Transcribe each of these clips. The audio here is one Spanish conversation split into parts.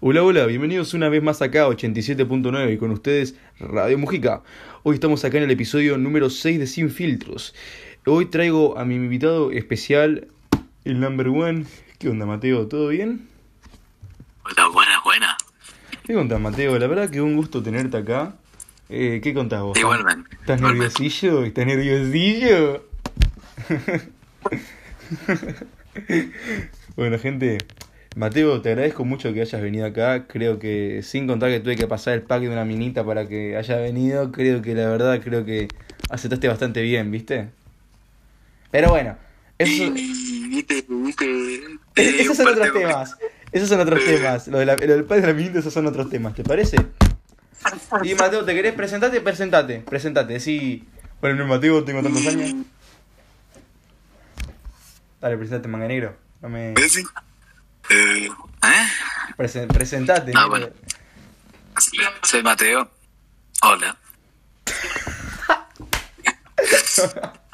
Hola, hola, bienvenidos una vez más acá a 87.9 y con ustedes Radio Mujica. Hoy estamos acá en el episodio número 6 de Sin Filtros. Hoy traigo a mi invitado especial, el number one. ¿Qué onda, Mateo? ¿Todo bien? Hola, buena, buena. ¿Qué contás, Mateo? La verdad que un gusto tenerte acá. Eh, ¿Qué contás vos? Igualmente. ¿Estás igualmente. nerviosillo? ¿Estás nerviosillo? bueno, gente, Mateo, te agradezco mucho que hayas venido acá. Creo que, sin contar que tuve que pasar el pack de una minita para que haya venido, creo que la verdad, creo que aceptaste bastante bien, ¿viste? Pero bueno, eso, Y viste, viste. e- esos son otros temas. Esos son otros temas. Lo, de la- lo del pack de la minita, esos son otros temas, ¿te parece? Y Mateo, ¿te querés presentarte? Presentate, presentate. Sí. Bueno, no, Mateo, tengo tantos años. Dale, presentate, manga negro. No me... Eh, ¿Eh? Presen- presentate. Ah, bueno. Soy Mateo. Hola.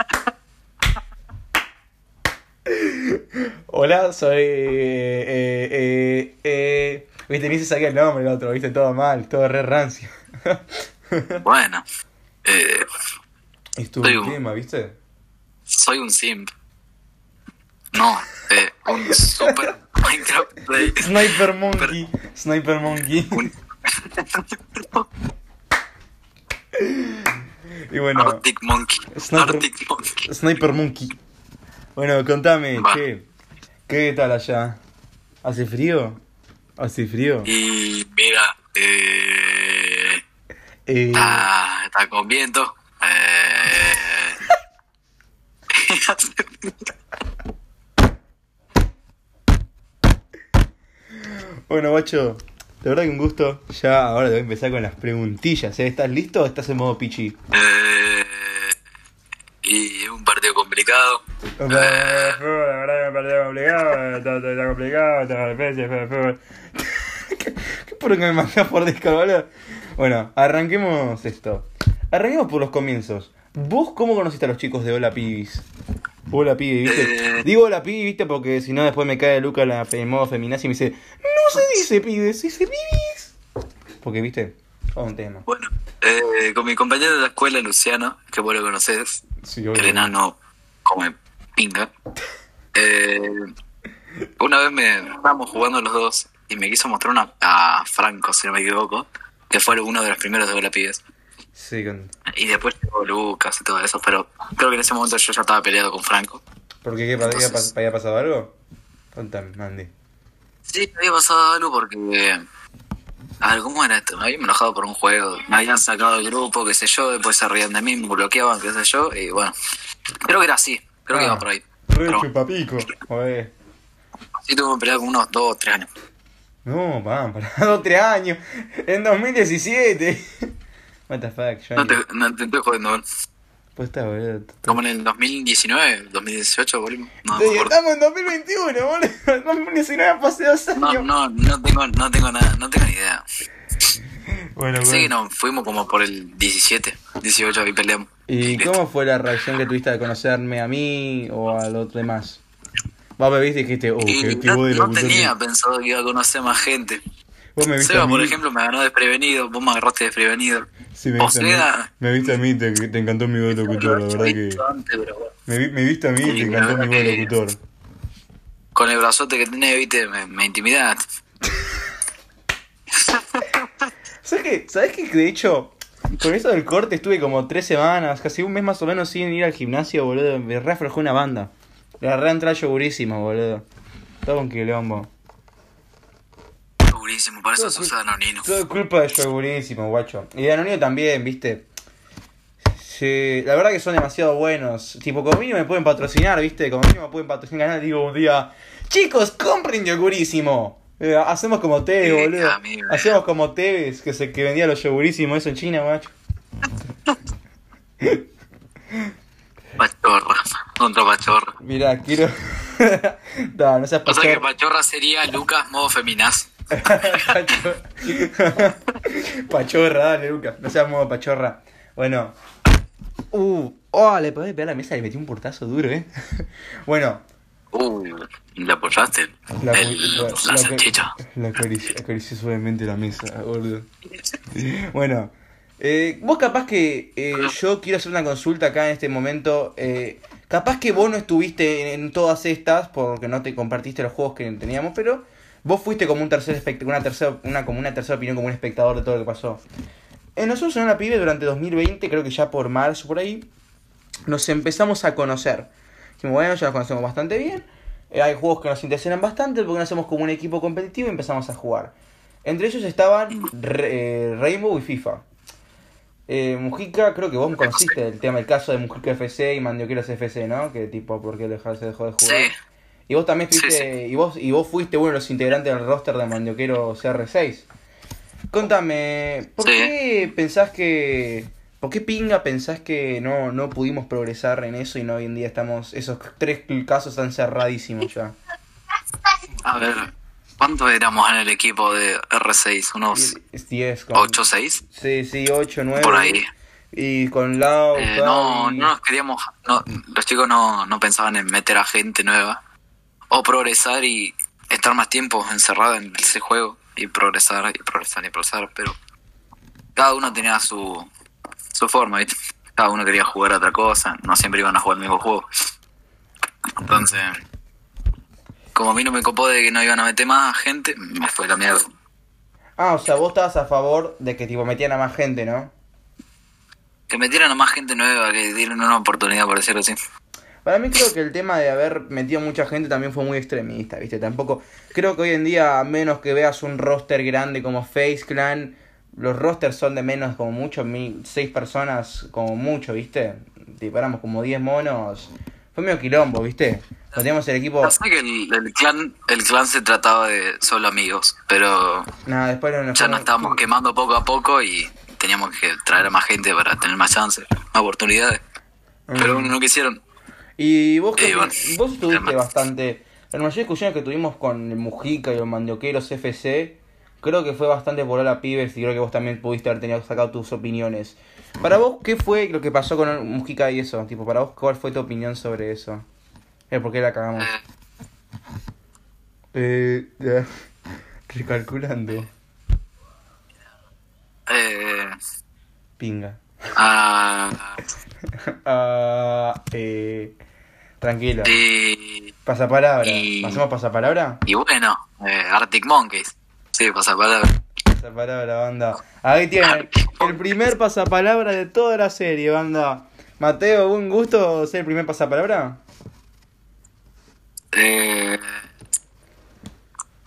Hola, soy. Eh, eh, eh, eh. Viste, ni se sabía el nombre el otro, viste, todo mal, todo re rancio. Bueno. Eh, es tu Soy un- tema, ¿viste? soy un simp. No, eh, un super Minecraft player. Sniper Monkey. Sniper Monkey. Un Y bueno, Arctic Monkey. Sniper- Arctic Monkey. Sniper Monkey. Bueno, contame, Va. che. ¿Qué tal allá? ¿Hace frío? ¿Hace frío? Y mira, eh, Eh, está, está con viento. Eh, Bueno, guacho, de verdad que un gusto. Ya ahora te voy a empezar con las preguntillas. ¿eh? ¿Estás listo o estás en modo pichi? eh, y un partido complicado. La verdad que me pareció complicado, está, complicado, está. ¿Qué, qué por que me mandás por disco, boludo? Bueno, arranquemos esto. Arranquemos por los comienzos. ¿Vos cómo conociste a los chicos de Hola Pibis? Hola Pibis, ¿viste? Eh. Digo Hola Pibis, ¿viste? Porque si no después me cae Luca la, en modo feminazi y me dice No se dice pibes, se dice pibis Porque, ¿viste? Todo un tema. Bueno, eh, con mi compañero de la escuela, Luciano, que vos lo conoces, Sí, el enano come pinga. Eh, una vez me estábamos jugando los dos y me quiso mostrar una a Franco, si no me equivoco, que fue uno de los primeros de Hola Pibes. Sí, con... Y después llegó Lucas y todo eso, pero creo que en ese momento yo ya estaba peleado con Franco. ¿Por qué? ¿Qué Entonces- había, pas- había pasado algo? Contame, Mandy. Sí, había pasado algo porque. A ver, ¿cómo era esto? Me había enojado por un juego. Me habían sacado del grupo, qué sé yo, después se reían de mí, me bloqueaban, qué sé yo, y bueno. Creo que era así, creo que Ah. iba por ahí. Re Pero chupapico. Joder. sí tuve que pelear con unos dos o tres años. No, pan, para dos, tres años. En 2017. What the fuck, No Johnny. te, no te estoy jodiendo. Pues está, boludo. Como en el 2019, 2018, boludo. No, Sí, me acuerdo. estamos en 2021, boludo. 2019 pasé dos años. no, no, no tengo, no tengo nada, no tengo ni idea. Bueno, Sí, bueno. no, fuimos como por el 17, 18 y peleamos. ¿Y listo. cómo fue la reacción que tuviste al conocerme a mí o al otro demás? Vos me viste y dijiste, oh, Y qué, no, voz de no locutor tenía pensado que iba a conocer más gente. Vos me viste a Seba, mí. por ejemplo, me ganó desprevenido, vos me agarraste desprevenido. Sí, me o viste a mí. Me viste a mí, te, te encantó mi voz de locutor, la verdad que. Antes, pero bueno, Me, vi- me viste a mí y te encantó mi voz de locutor. Con el brazote que tenés, viste, me, me intimidaste. ¿Sabes qué? ¿Sabes qué? Que de hecho, con eso del corte estuve como tres semanas, casi un mes más o menos sin ir al gimnasio, boludo. Me re aflojó una banda. La re entrada yogurísimo, boludo. Todo un quilombo. Para eso sos anonino. Todo culpa de yogurísimo, guacho. Y de Anonio también, viste. Sí, la verdad que son demasiado buenos. Tipo, como mínimo me pueden patrocinar, viste. Como mínimo me pueden patrocinar canal. Digo un día, chicos, compren yogurísimo. Eh, hacemos como Tevez, Sí, boludo. amigo. Hacemos como Tevez, que se que vendía los yogurísimos eso en China, guacho. Pachorra, contra Pachorra. Mira, quiero. no, no seas O sea que pachorra. Pachorra sería Lucas modo feminaz. Pachorra, dale, Lucas. No seas modo pachorra. Bueno. Uh, oh, le podés pegar a la mesa y le metí un portazo duro, eh. bueno, Uh, ¿le apoyaste? La, El- la- la, la- salchicha. la acarici- acaricié suavemente la mesa, boludo. Bueno, eh, vos capaz que eh, yo quiero hacer una consulta acá en este momento. eh, capaz que vos no estuviste en, en todas estas porque no te compartiste los juegos que teníamos, pero vos fuiste como un tercer una tercera, una como una tercera opinión, como un espectador de todo lo que pasó. Eh, nosotros en la pibe durante 2020, creo que ya por marzo por ahí, nos empezamos a conocer. Dijimos, bueno, ya nos conocemos bastante bien. Eh, hay juegos que nos interesan bastante porque nos hacemos como un equipo competitivo y empezamos a jugar. Entre ellos estaban eh, Rainbow y FIFA. Eh, Mujica, creo que vos conociste el tema, el caso de Mujica FC y Mandioqueros FC, ¿no? Que tipo, ¿por qué dejar- se dejó de jugar? Sí, Y vos también Sí, fuiste, y vos y vos fuiste uno de los integrantes del roster de Mandioquero CR6. Contame, ¿por Sí. qué pensás que por qué pinga pensás que no no pudimos progresar en eso y no hoy en día estamos esos tres casos están cerradísimos ya? a ver, ¿cuántos éramos en el equipo de R6? ¿Unos Es 10 con 8 6? Sí, sí, 8, 9. Por ahí. Y con Lau, Eh, no, no nos queríamos, no, los chicos no, no pensaban en meter a gente nueva o progresar y estar más tiempo encerrado en ese juego y progresar y progresar y progresar, pero cada uno tenía su, su forma, ¿viste? cada uno quería jugar a otra cosa, no siempre iban a jugar el mismo juego. Entonces, como a mí no me copó de que no iban a meter más gente, me fue la mierda. Ah, o sea, vos estabas a favor de que tipo metían a más gente, ¿no? Que metieran a más gente nueva, que dieran una oportunidad, por decirlo así. Para mí creo que el tema de haber metido mucha gente también fue muy extremista, ¿viste? Tampoco creo que hoy en día, a menos que veas un roster grande como Face Clan, los rosters son de menos como mucho, mil, seis personas como mucho, ¿viste? Tipo, éramos como 10 monos. Fue medio quilombo, ¿viste? Cuando teníamos el equipo... Que el, el clan el clan se trataba de solo amigos, pero Nada, después no nos ya nos estábamos quemando poco a poco y teníamos que traer a más gente para tener más chances, más oportunidades. Pero Mm. no quisieron. Y vos, Eh, que- vos estuviste bastante. La mayoría de discusiones que tuvimos con el Mujica y los Mandioqueros FC, creo que fue bastante por la pibes y creo que vos también pudiste haber tenido sacado tus opiniones. Para vos, ¿qué fue lo que pasó con el Mujica y eso? Tipo, para vos, ¿cuál fue tu opinión sobre eso? Eh, ¿Por qué la cagamos? Eh, Eh, ya. Recalculando. eh, Pinga. ah, Ah, eh, tranquilo. y, Pasapalabra. Y- ¿Hacemos pasapalabra? y bueno, eh, Arctic Monkeys. Sí, pasa palabra. Pasapalabra, banda. Ahí tienen el primer pasapalabra de toda la serie, banda. Mateo, un gusto ser el primer pasapalabra. Eh,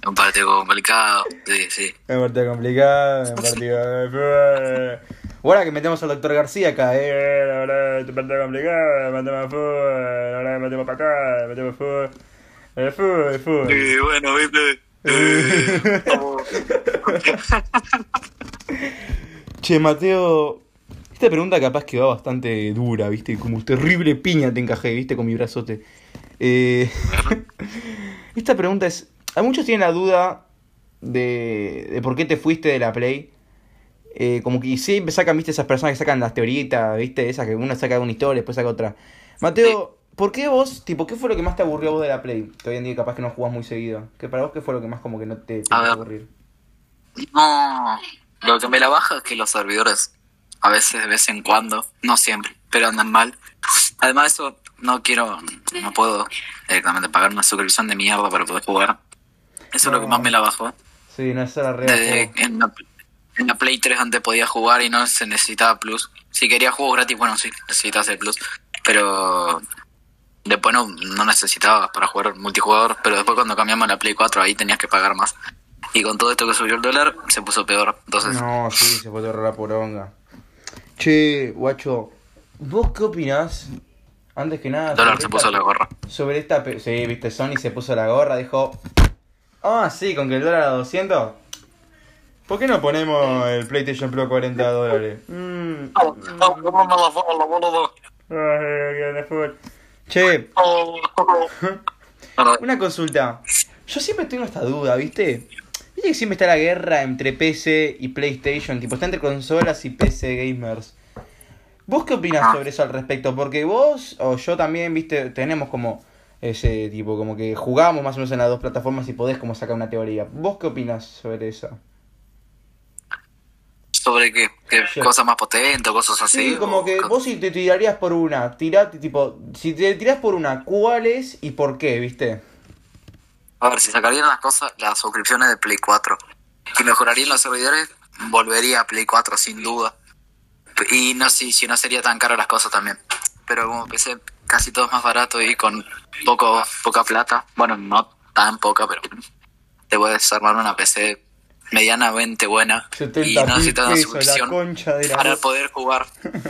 un partido complicado. Sí, sí. Es un partido complicado, un partido. Ahora que metemos al doctor García acá, eh, la verdad, es un partido complicado, metemos fútbol, la verdad, metemos para acá, metemos fútbol. El fútbol, el fútbol. Y bueno, viste. Eh. Che, Mateo, esta pregunta capaz que va bastante dura, ¿viste? Como terrible piña te encajé, ¿viste? Con mi brazote. Eh, esta pregunta es... A muchos tienen la duda de, de por qué te fuiste de la Play. Eh, como que siempre sacan, ¿viste? Esas personas que sacan las teoritas, ¿viste? Esas que uno saca una historia, después saca otra. Mateo, ¿por qué vos, tipo, qué fue lo que más te aburrió a vos de la Play? Que hoy en día capaz que no jugás muy seguido. ¿Qué para vos qué fue lo que más como que no te, te A aburrir? No, lo que me la baja es que los servidores, a veces, de vez en cuando, no siempre, pero andan mal. Además de eso, no quiero, no puedo directamente pagar una suscripción de mierda para poder jugar. Eso es lo que más me la bajó. Sí, no es la real. En, la, Play 3 antes podía jugar y no se necesitaba plus. Si quería juegos gratis, bueno, sí, necesitas el plus. Pero después no, no necesitaba para jugar multijugador. Pero después cuando cambiamos a la Play 4 ahí tenías que pagar más. Y con todo esto que subió el dólar, se puso peor. Entonces, No, sí, se toda la poronga. Che, guacho, ¿vos qué opinás? Antes que nada. el dólar se esta- puso la gorra. Sobre esta. Sí, viste, Sony se puso la gorra, dijo. Ah, sí, con que el dólar a 200. ¿Por qué no ponemos el PlayStation Pro 40 dólares? Mm. Che, una consulta. Yo siempre tengo esta duda, ¿viste? Viste que siempre está la guerra entre PC y PlayStation, tipo, está entre consolas y PC gamers. ¿Vos qué opinás sobre eso al respecto? Porque vos o yo también, viste, tenemos como Ese tipo, como que jugamos más o menos en las dos plataformas y podés como sacar una teoría. ¿Vos qué opinas sobre eso? ¿Sobre qué? ¿Qué Sí. más potentes o cosas así? Sí, como o- que vos si te tirarías por una, tirate tipo, si te tirás por una, ¿cuáles y por qué, viste? A ver, si sacarían las cosas, las suscripciones de Play 4 y mejorarían los servidores, volvería a Play 4 sin duda. Y no sé si no sería tan caro las cosas también. Pero como PC casi todo es más barato y con poco poca plata, bueno, no tan poca, pero te puedes armar una PC medianamente buena y 70 no mil necesitas una suscripción para poder jugar.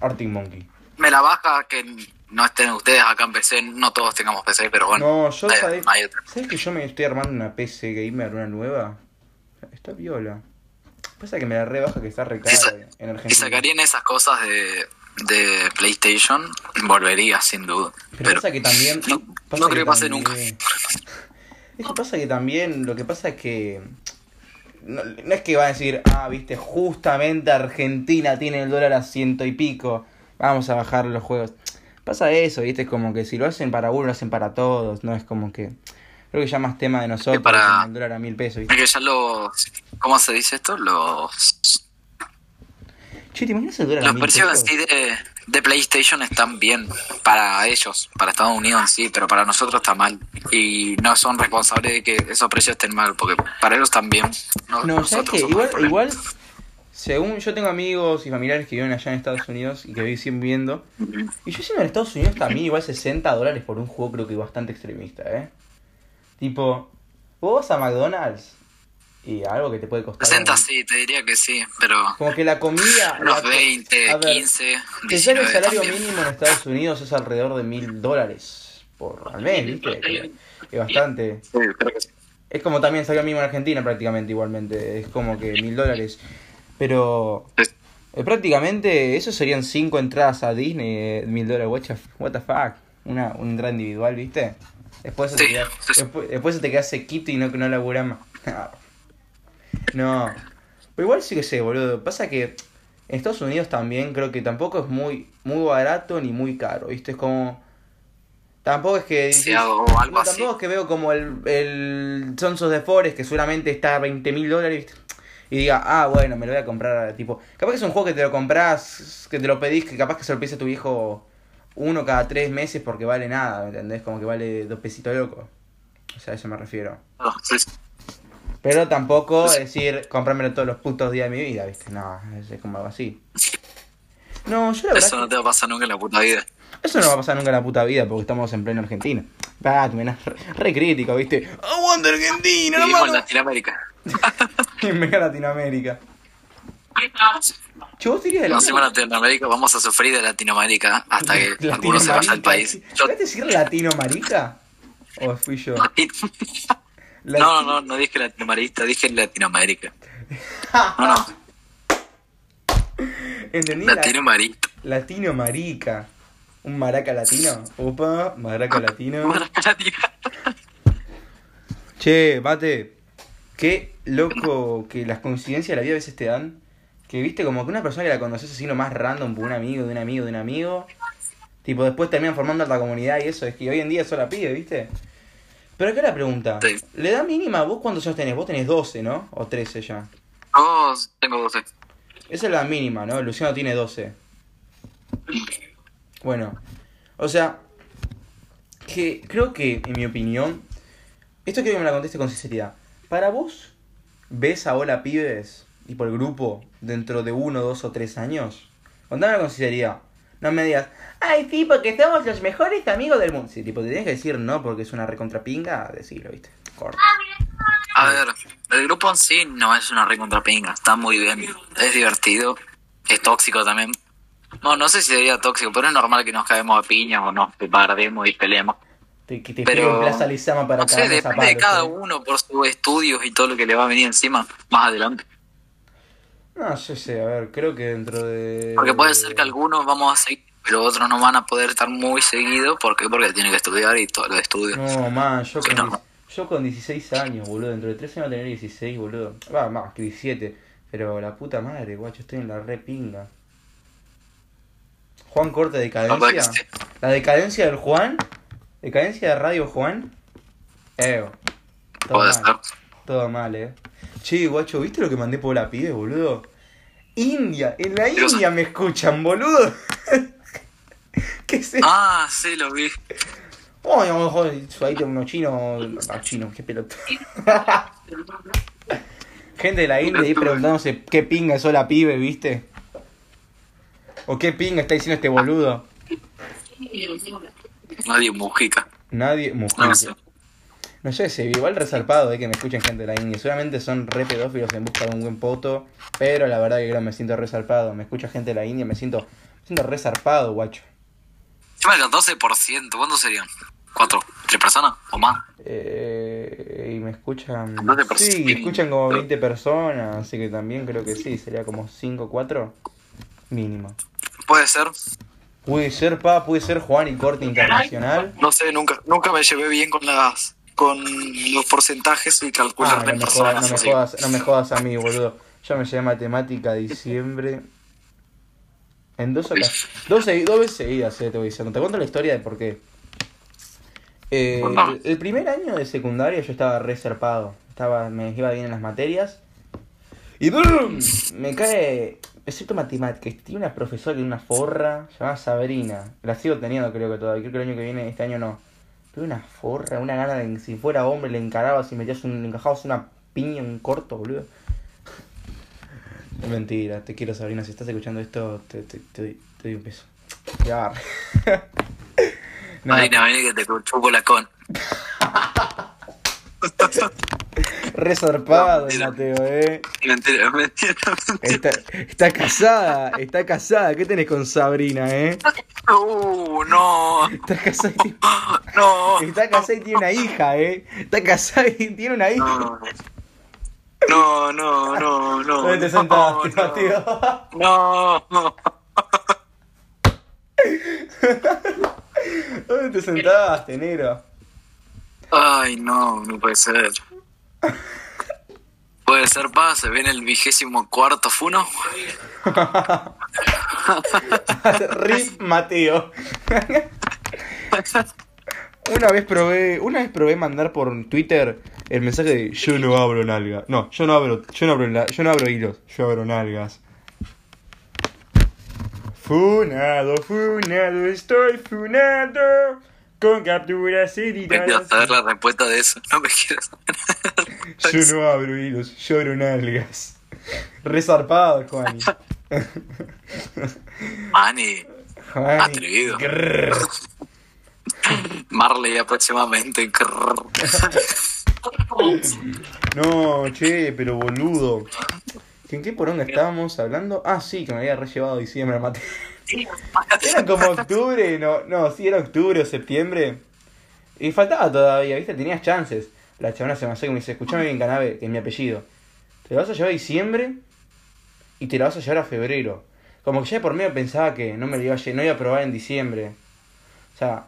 Arctic Monkey. Me la baja que no estén ustedes acá en PC, no todos tengamos PC, pero bueno. No, yo sabés, hay. ¿sabés que yo me estoy armando una PC gamer, una nueva? Está viola. Pasa que me la rebaja que está re cara Si en Si sacarían esas cosas de, de PlayStation, volvería sin duda. Pero, Pero, pasa que también. no, no creo que pase también- nunca. Es que pasa que también. Lo que pasa es que. No, no es que va a decir, ah, viste, justamente Argentina tiene el dólar a ciento y pico. Vamos a bajar los juegos. Pasa eso, viste, es como que si lo hacen para uno, lo hacen para todos. No es como que. Creo que ya más tema de nosotros, para- con el dólar a mil pesos, viste. que ya los. ¿Cómo se dice esto? Los. Che, ¿te imaginas el dólar a Los mil precios en pesos? sí de, de PlayStation están bien para ellos, para Estados Unidos en sí, pero para nosotros está mal. Y no son responsables de que esos precios estén mal, porque para ellos también. No, No, ¿sabes qué? Igual, según yo tengo amigos y familiares que viven allá en Estados Unidos y que siguen viviendo. Y yo siendo en Estados Unidos también igual 60 dólares por un juego creo que bastante extremista, ¿eh? Tipo, vos vas a McDonald's y algo que te puede costar... 60 un- sí, te diría que sí, pero. Como que la comida... la Unos co- 20, a ver, 15, Te sale el 19 salario también. mínimo en Estados Unidos es alrededor de mil dólares por al mes, ¿viste? Que- que bastante... Sí, creo que sí. Es como también salió mínimo en Argentina prácticamente igualmente. Es como que mil dólares. Pero eh, prácticamente eso serían cinco entradas a Disney, eh, mil dólares. What, the- what the fuck. Una, una entrada individual, ¿viste? Después se te Sí, después, después se te queda sequito y no, no labura más. no. Pero igual sí que sé, boludo. Pasa que en Estados Unidos también creo que tampoco es muy, muy barato ni muy caro, ¿viste? Es como... Tampoco es que... Sí, algo No, así. tampoco es que veo como el, el Sons of the Forest, que seguramente está a 20 mil dólares, ¿viste? y diga, ah, bueno, me lo voy a comprar, tipo... Capaz que es un juego que te lo compras, que te lo pedís, que capaz que se lo pides a tu viejo uno cada tres meses porque vale nada, ¿me entendés? Como que vale dos pesitos locos. O sea, a eso me refiero. Sí, sí. Pero tampoco decir, comprármelo todos los putos días de mi vida, ¿viste? No, es como algo así. No, yo la verdad... Eso no te va a pasar nunca en la puta vida. Eso no va a pasar nunca en la puta vida porque estamos en pleno Argentina. Das re, re crítico, ¿viste? ¡Aguanta Argentina, Vivimos en! Latinoamérica. En Latinoamérica. Che, vos dirías de en Latinoamérica vamos a sufrir de Latinoamérica hasta que alguno se vaya del país. ¿Querés decir latino-marica? ¿O fui yo? No, no, no, no dije latinoamericana, dije Latinoamérica. No, no, ¿Entendí? La- Latinoamérica. Latino-marica. ¿Un maraca latino? Opa, maraca latino. Che, mate. Qué loco que las coincidencias de la vida a veces te dan. Que viste como que una persona que la conoces así nomás random por un amigo, de un amigo, de un amigo. Tipo, después terminan formando la comunidad y eso. Es que hoy en día eso la pide, ¿viste? Pero acá la pregunta. Sí. ¿Le da mínima? ¿Vos cuántos años tenés? Vos tenés 12, ¿no? O 13 ya. Oh, tengo 12. Esa es la mínima, ¿no? Luciano tiene 12. Bueno, o sea, que creo que, en mi opinión, esto quiero que me la conteste con sinceridad. Para vos, ¿ves a Hola Pibes y por el grupo dentro de uno, dos o tres años? Contame con sinceridad. No me digas, ay, sí, porque somos los mejores amigos del mundo. Sí, tipo, te tienes que decir no porque es una recontrapinga, decirlo, ¿viste? Corta. A ver, el grupo en sí no es una recontrapinga, está muy bien, es divertido, es tóxico también. No, no sé si sería tóxico, pero es normal que nos caemos a piñas o nos perdemos y peleemos. Te, te Pero- Plaza Lizama para No sé, depende de cada ¿eh? uno por sus estudios y todo lo que le va a venir encima más adelante. No, yo sé, a ver, creo que dentro de... Porque puede ser que algunos vamos a seguir, pero otros no van a poder estar muy seguidos. ¿Por qué? Porque tienen que estudiar y todo lo estudio. No, man, yo con, no. yo con 16 años, boludo. Dentro de 13 años voy a tener 16, boludo. Va, más que 17. Pero la puta madre, guacho, estoy en la re pinga. Juan Corte de La decadencia del Juan. Decadencia de Radio Juan. Eh. Todo mal. Todo mal, eh. Che, guacho, ¿viste lo que mandé por la pibe, boludo? India, en la. India me escuchan, boludo. ¿Qué es eso? Ah, sí, lo vi. Lo mejor ahí tengo unos chinos. No, chinos, qué pelota. Gente de la India ahí preguntándose qué pinga es la pibe, ¿viste? O qué pinga está diciendo este boludo. Nadie Mujica. Nadie, No sé. No sé, se igual resarpado de que me escuchen gente de la India. Seguramente son re pedófilos en busca de un buen poto. Pero la verdad que creo que me siento resarpado. Me escucha gente de la India, me siento, me siento resarpado, guacho. Encima el 12%, ¿cuántos serían? ¿Cuatro? ¿Tres personas? ¿O más? Eh, y me escuchan. Sí, me escuchan como 20 personas. Así que también creo que sí. Sería como 5 4 mínimo. Puede ser. Puede ser, pa, puede ser Juan y Corte Internacional. No sé, nunca, nunca me llevé bien con las con los porcentajes y calcular Ah, no en me, jodas, no, me jodas, no me jodas a mí, boludo. Yo me llevé matemática diciembre. En dos ocasiones. Dos, dos veces seguidas, eh, te voy diciendo. Te cuento la historia de por qué. Eh, el, el primer año de secundaria yo estaba reservado. Estaba, me iba bien en las materias. Y ¡brum! me cae. Excepto matemáticas. Tiene una profesora y una forra llamada Sabrina. La sigo teniendo, creo que todavía. Creo que el año que viene, este año no. Tuve una forra, una gana de que si fuera hombre le encarabas y metías un, encajabas una piña en corto, boludo. Es mentira, te quiero Sabrina, si estás escuchando esto, te, te, te doy, te doy un beso. Ya. no, Marina, vení que te chupo la con. re zarpado, No. Mateo, eh. Mentira, mentira, mentira. Está, está casada, está casada. ¿Qué tenés con Sabrina, eh? Uh, no, casada y, no. y tiene una hija, eh. Y tiene una hija. No, no, no, no. ¿Dónde te sentaste, no. Mateo? No, no. ¿Dónde te sentaste, negro? Ay, no, no puede ser. Puede ser, pa, se viene el vigésimo cuarto Funo. Rip Mateo. Una vez probé, una vez probé mandar por Twitter el mensaje de yo no abro nalga. No, yo no abro, yo no abro, la- yo no abro hilos, yo abro nalgas. Funado, funado, estoy funado con capturas Vete editadas. a saber la respuesta de eso. No me quieras saber. Yo no abro hilos, yo abro nalgas. Resarpado, Juan. Mani, Juani. Atrevido. Grrr. Marley aproximadamente. No, che, pero boludo. ¿En qué poronga estábamos hablando? Ah, sí, que me había re llevado diciembre mate. Era como octubre, no, no, sí, era octubre o septiembre. Y faltaba todavía, ¿viste? Tenías chances. La chabona se me acerca y me dice, escuchame bien, Canabe, que es mi apellido. Te lo vas a llevar a diciembre y te la vas a llevar a febrero. Como que ya de por medio pensaba que no me lo iba a, no iba a probar en diciembre. O sea,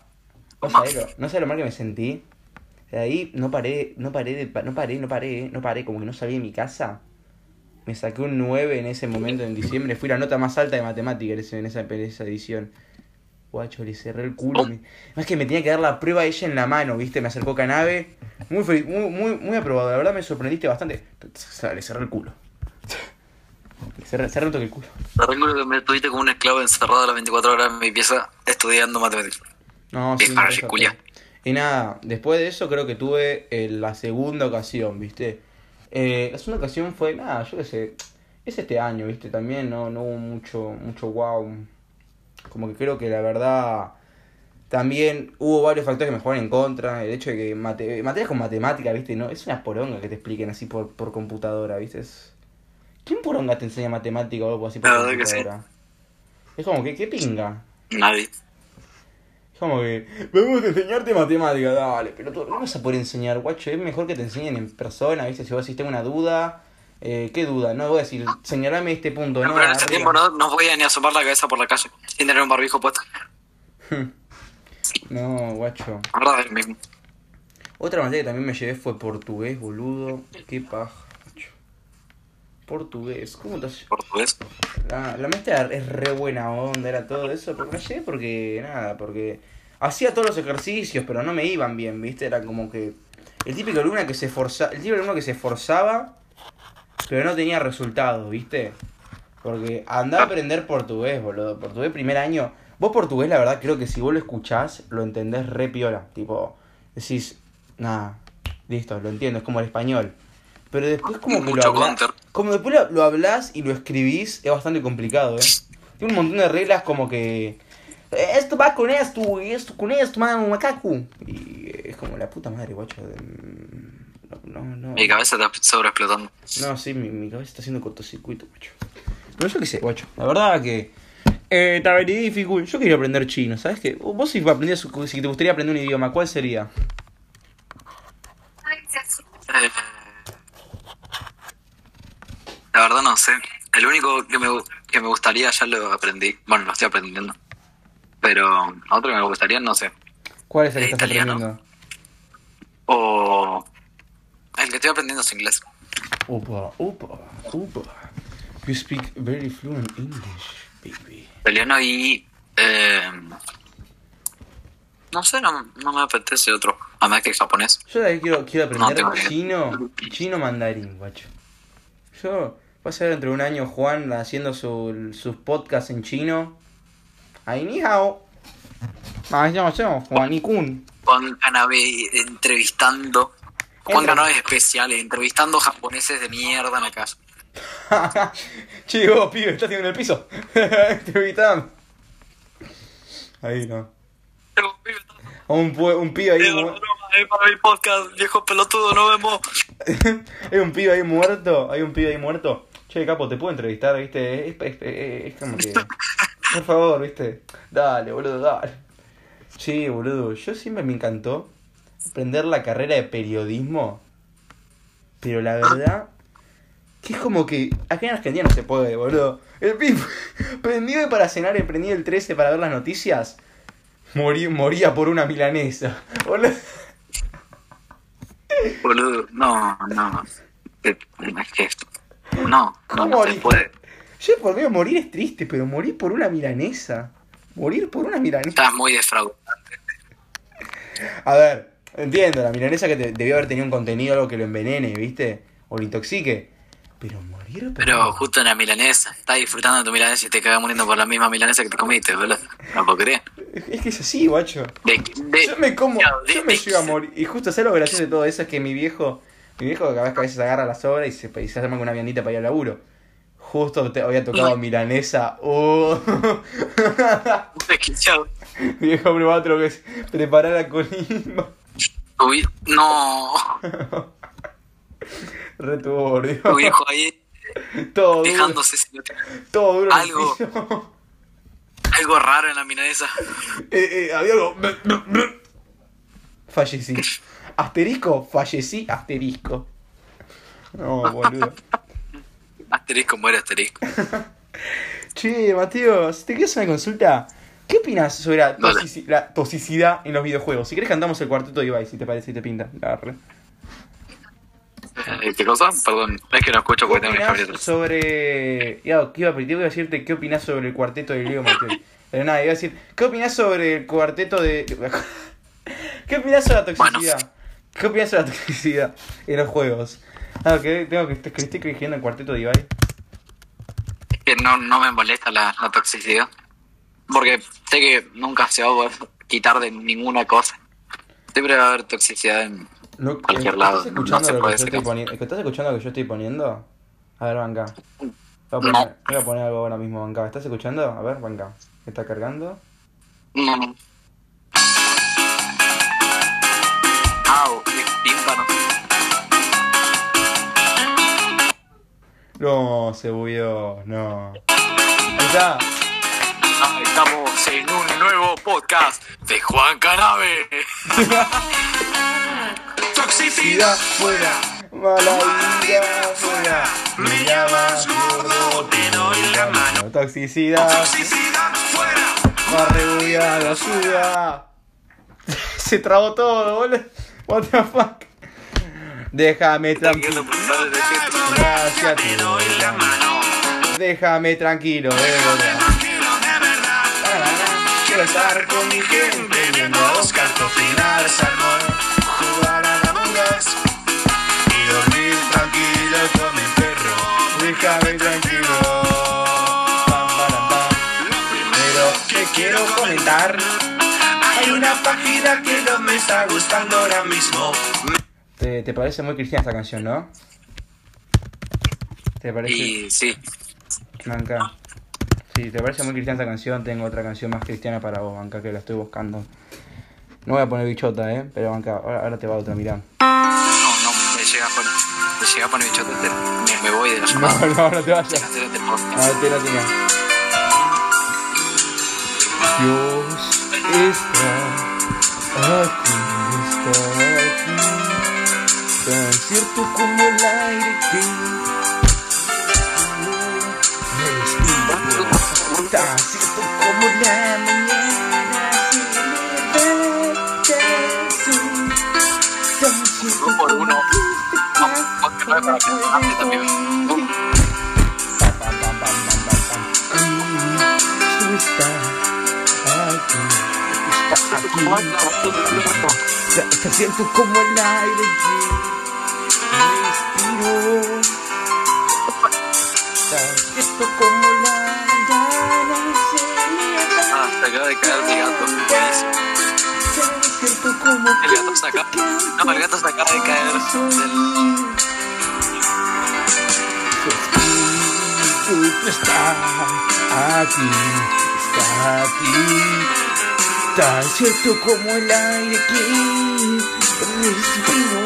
no sabés lo, no sabés lo mal que me sentí. De ahí no paré, no paré, de, no paré, no paré, no paré, como que no salí de mi casa. Me saqué un 9 en ese momento en diciembre, fui la nota más alta de matemática en, esa, en esa edición. Guacho, le cerré el culo. me- Más que me tenía que dar la prueba ella en la mano, ¿viste? Me acercó Canabe. Muy, feliz- muy, muy, muy aprobado, la verdad me sorprendiste bastante. Le cerré el culo. Un toque el culo. Que me tuviste como un esclavo encerrado a las 24 horas en mi pieza estudiando matemáticas. No, sí, para. Y nada, después de eso creo que tuve eh, la segunda ocasión, ¿viste? Eh, la segunda ocasión fue, nada, yo qué sé, es este año, ¿viste? También no, no hubo mucho, mucho wow. Como que creo que la verdad también hubo varios factores que me jugaron en contra. El hecho de que mate, materias con matemática, ¿viste? No, es una poronga que te expliquen así por, por computadora, ¿viste? Es... ¿Quién poronga te enseña matemática o algo así por La verdad que sí. Es como que, ¿qué pinga? Nadie. Es como que, vamos a enseñarte matemática, dale, pero tú no vas a poder enseñar, guacho, es mejor que te enseñen en persona, ¿viste? Si vos decís tengo una duda, eh, ¿qué duda? No voy a decir, señalame este punto, no, pero en tiempo no, no voy a ni asomar la cabeza por la calle sin tener un barbijo puesto. No, guacho. Lo mismo. Otra materia que también me llevé fue portugués, boludo. Qué paja. Portugués. ¿Cómo te portugués. La, la maestra es re buena onda, era todo eso, pero no llegué porque, nada, porque hacía todos los ejercicios, pero no me iban bien, ¿viste? Era como que el típico alumno que se esforzaba, el típico alumno que se esforzaba, pero no tenía resultados, ¿viste? Porque andá a aprender portugués, boludo. Portugués primer año. Vos portugués, la verdad, creo que si vos lo escuchás, lo entendés re piola. Tipo, decís, nada, listo, lo entiendo, es como el español. Pero después como que lo como después lo, lo hablás y lo escribís, es bastante complicado, ¿eh? Tiene un montón de reglas como que... Esto va con esto, y esto con esto, man, macaco. Y es como la puta madre, guacho. de- No, no, no. Mi cabeza está sobreexplotando. No, sí, mi, mi cabeza está haciendo cortocircuito, guacho. Pero yo qué sé, guacho. La verdad que... Eh, difficult. Yo quería aprender chino, ¿sabes qué? Vos si, aprendías, si te gustaría aprender un idioma, ¿cuál sería? Eh, la verdad no sé. El único que me, que me gustaría ya lo aprendí. Bueno, lo estoy aprendiendo. Pero otro que me gustaría no sé. ¿Cuál es el que estás Italiano. aprendiendo? O el que estoy aprendiendo es inglés. Upa, upa, upa. You speak very fluent English, baby. Italiano y... Eh, no sé, no, no me apetece otro. Además que japonés. Yo de ahí quiero, quiero No, aprender que- chino, chino mandarín, guacho. Yo, vas a ver dentro de un año Juan haciendo su- sus podcasts en chino. Ahí ni hao. Ah, Juan y Kun. Juan Canabe entrevistando. Juan. Canabe especial, entrevistando japoneses de mierda en la casa. che, vos, pibe, estás en el piso. Te gritando. Ahí no. Un, un pibe ahí. mu- para mi podcast, viejo pelotudo, no vemos. Hay un pibe ahí muerto, hay un pibe ahí muerto. Che, capo, ¿te puedo entrevistar, viste? Es, es- es- es como que... Por favor, viste. Dale, boludo, dale. Sí, boludo, yo siempre me encantó aprender la carrera de periodismo. Pero la verdad... Que es como que... Acá en Argentina no se puede, boludo. El pibe prendido para cenar, el prendido el 13 para ver las noticias. Morí, moría por una milanesa. Boludo. Boludo, no, no. Eh, Es que. No, no, ¿Cómo no se puede. Yo por mí morir es triste, pero morir por una milanesa. Morir por una milanesa. Estás muy defraudado. A ver, entiendo, la milanesa que te- debió haber tenido un contenido, algo que lo envenene, ¿viste? O lo intoxique. Pero morir por Pero justo en la milanesa. Estás disfrutando de tu milanesa y te cagas muriendo por la misma milanesa que te comiste, boludo. No puedo creer. Es que es así, guacho. De, de- Yo me como, de- yo me llego a morir. Y justo hacer lo gracioso de todo eso es que mi viejo, mi viejo cada vez que a veces agarra la sobra y se, y se arma con una viandita para ir al laburo. Justo te había tocado No. milanesa. Oh. Viejo probaba otro que es preparar la colima. Tu, no. Returbio. Tu viejo ahí Todo dejándose todo duro algo. algo raro en la milanesa. Eh, eh, había algo. Fallecí. Asterisco, fallecí, asterisco. No, boludo. Asterisco muere asterisco. Che, Mateo, te quiero hacer una consulta. ¿Qué opinas sobre la, Dale. toxici- la toxicidad en los videojuegos? Si querés cantamos el cuarteto de Ibai, si te parece y te pinta. Agarre. Eh, ¿Qué cosa? Perdón, es que no escucho ¿Qué porque tengo mi opinás cabrita. sobre... Iba, iba, a- iba a decirte qué opinás sobre el cuarteto de Diego Martín. Pero nada, iba a decir, ¿qué opinás sobre el cuarteto de... ¿Qué opinás sobre la toxicidad? ¿Qué opinás sobre la toxicidad en los juegos? Ah, que tengo que, que estoy corrigiendo el cuarteto de Ibai. Es que no, no me molesta la, la toxicidad. Porque sé que nunca se va a poder quitar de ninguna cosa. Siempre va a haber toxicidad en No, cualquier ¿estás lado. No se puede? ¿Estás escuchando lo que yo estoy poniendo? A ver, banca. Voy a No. poner, voy a poner algo ahora mismo, banca. ¿Estás escuchando? A ver, banca. ¿Está cargando? No, tímpano. No, se bugueó, no. Ahí está. Ah, Estamos en un nuevo podcast de Juan Canabe. Toxicidad fuera, mala vida fuera. Me llamas gordo, te doy la mano. Toxicidad, más rebugueada, ayuda. Se trabó todo, boludo. What the fuck. Déjame tranquilo. Gracias, te doy la mano. Déjame tranquilo, de verdad. Quiero estar con mi gente viendo a Oscar cocinar salmón, jugar a las bugas y dormir tranquilo con mi perro. Déjame tranquilo. Pam, param, pam. Pero te quiero comentar. Una página que no me está gustando ahora mismo. ¿Te, te parece muy cristiana esta canción, no? ¿Te parece? Y sí, Banca. Si te parece muy cristiana esta canción, tengo otra canción más cristiana para vos, Banca, que la estoy buscando. No voy a poner bichota, eh, pero Banca, ahora, ahora te va otra, mirá. no, no, me llega a poner, me llega a poner bichote, me, me voy de la llamada. No, no, no te vayas. A ver, te la tenía. Dios está aquí, está aquí, tan cierto como el aire que respiro, tan cierto como la mañana se levanta el tan cierto como pam. Tú estás aquí, aquí. Está- Está cierto como el aire que respiro. Está cierto como la se. Ah, se acaba de caer mi gato. Como El gato se acaba. No, el gato se acaba de caer. del- está aquí, está aquí, tan cierto como el aire que respiro,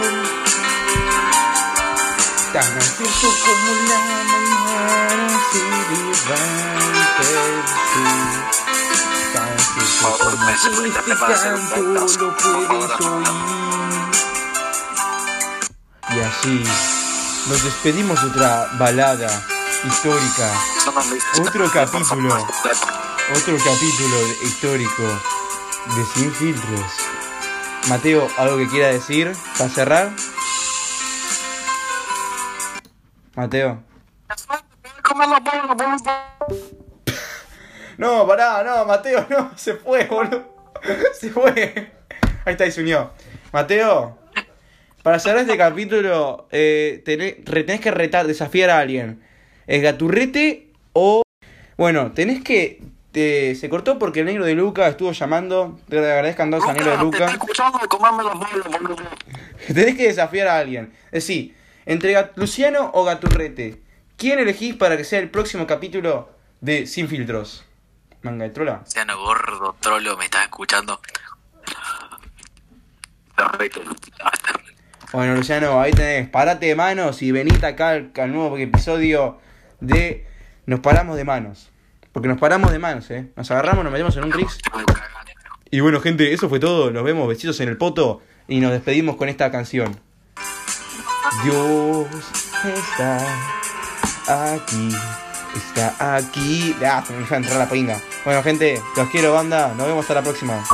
tan cierto como la mañana se levanta el sol, tan cierto como este canto lo puedes oír. Y así nos despedimos de otra balada histórica, Otro capítulo. Otro capítulo histórico de Sin Filtros. Mateo, ¿algo que quiera decir para cerrar? Mateo. No, pará, no, Mateo, no, se fue, boludo. Se fue. Ahí está, y. Mateo, para cerrar este capítulo, eh, tenés que retar, desafiar a alguien. ¿Es Gaturrete o.? Bueno, tenés que. Te- se cortó porque el negro de Luca estuvo llamando. Te agradezcan dos al negro de Luca. estoy escuchando y comerme los bolos, boludo. Tenés que desafiar a alguien. Es decir, entre Gat- Luciano o Gaturrete. ¿Quién elegís para que sea el próximo capítulo de Sin Filtros? Manga de trola. Luciano gordo, trolo, me estás escuchando. Bueno, Luciano, ahí tenés. Parate de manos y venite acá al, al nuevo episodio de Nos Paramos de Manos. Porque nos paramos de manos, ¿eh? Nos agarramos, nos metemos en un Crix. Y bueno, gente, eso fue todo. Nos vemos besitos en el poto y nos despedimos con esta canción. Dios está aquí, está aquí. Ah, se me deja entrar la pinga. Bueno, gente, los quiero, banda. Nos vemos hasta la próxima.